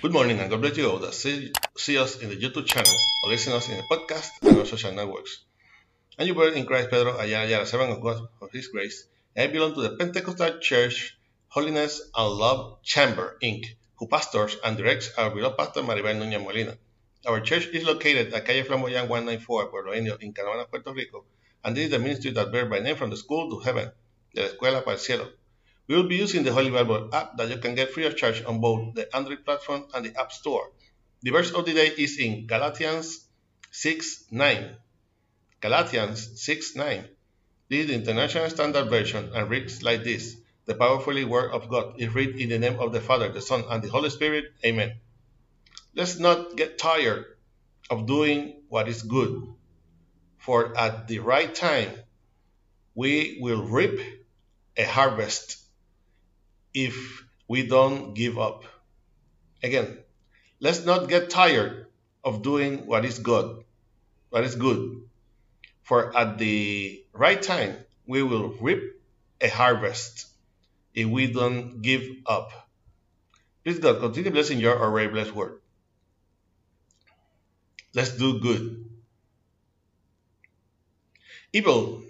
Good morning and God bless you all that see, see us in the YouTube channel or listen us in the podcast and our social networks. I'm your brother in Christ, Pedro Ayala Ayala, servant of God for His grace. I belong to the Pentecostal Church Holiness and Love Chamber, Inc., who pastors and directs our beloved pastor Maribel Núñez Molina. Our church is located at Calle Flamboyant 194, Pueblo Indio, in Canóvanas, Puerto Rico, and this is the ministry that bears by name from the school to heaven, la escuela para el cielo. We will be using the Holy Bible app that you can get free of charge on both the Android platform and the App Store. The verse of the day is in Galatians 6 9. Galatians 6 9. This is the International Standard Version and reads like this The powerfully Word of God is read in the name of the Father, the Son, and the Holy Spirit. Amen. Let's not get tired of doing what is good, for at the right time we will reap a harvest if we don't give up. Again, let's not get tired of doing what is good, what is good. For at the right time, we will reap a harvest if we don't give up. Please God, continue blessing your already blessed word. Let's do good. Evil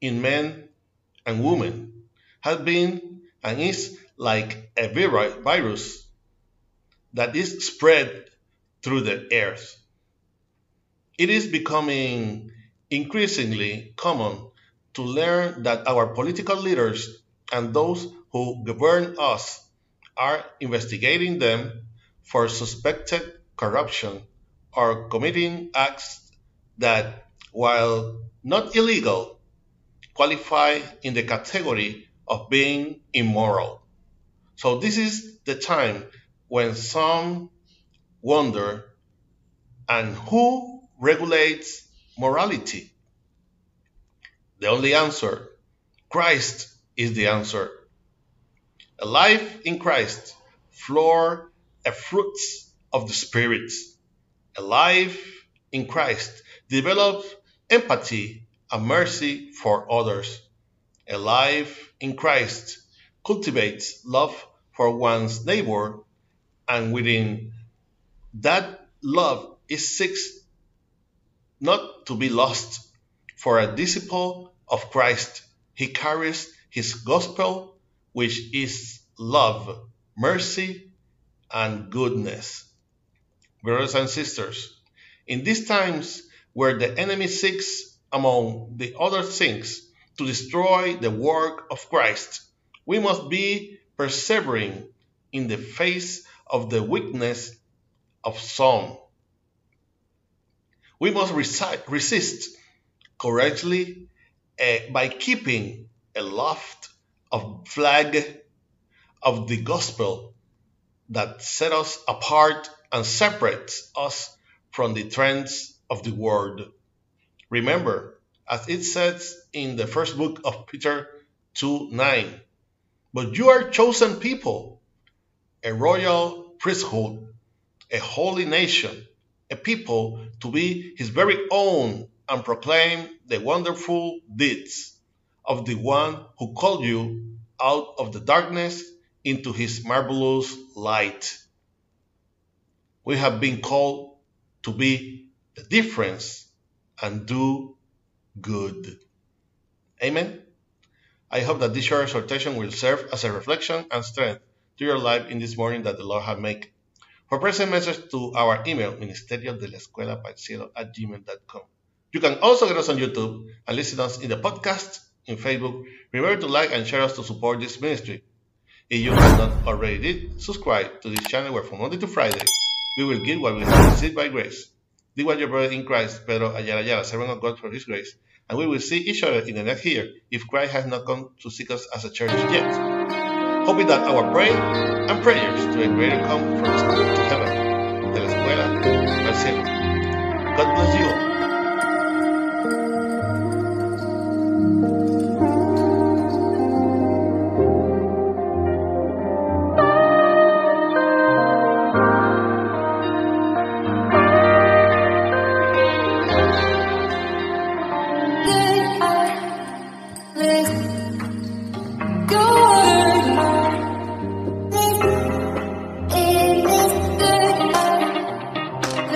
in men and women has been and is like a virus that is spread through the earth. It is becoming increasingly common to learn that our political leaders and those who govern us are investigating them for suspected corruption or committing acts that, while not illegal, qualify in the category of being immoral. So this is the time when some wonder and who regulates morality? The only answer, Christ is the answer. A life in Christ floor a fruits of the Spirit. A life in Christ develops empathy and mercy for others. A life in Christ cultivates love for one's neighbor, and within that love is seeks not to be lost. For a disciple of Christ, he carries his gospel, which is love, mercy, and goodness. Brothers and sisters, in these times where the enemy seeks, among the other things, to destroy the work of Christ, we must be persevering in the face of the weakness of some. We must resist courageously uh, by keeping aloft a flag of the gospel that set us apart and separates us from the trends of the world. Remember, as it says in the first book of Peter 2 9, but you are chosen people, a royal priesthood, a holy nation, a people to be his very own and proclaim the wonderful deeds of the one who called you out of the darkness into his marvelous light. We have been called to be the difference and do good. Amen. I hope that this short exhortation will serve as a reflection and strength to your life in this morning that the Lord has made. For present message to our email, ministerio de la escuela at gmail.com. You can also get us on YouTube and listen us in the podcast in Facebook. Remember to like and share us to support this ministry. If you have not already did, subscribe to this channel where from Monday to Friday we will give what we have received by grace. This was your brother in Christ, Pedro Ayala Ayala, servant of God for His grace and we will see each other in the next year if Christ has not come to seek us as a church yet. Hoping that our prayer and prayers to a greater come from school to heaven, de la escuela al cielo. God bless you all.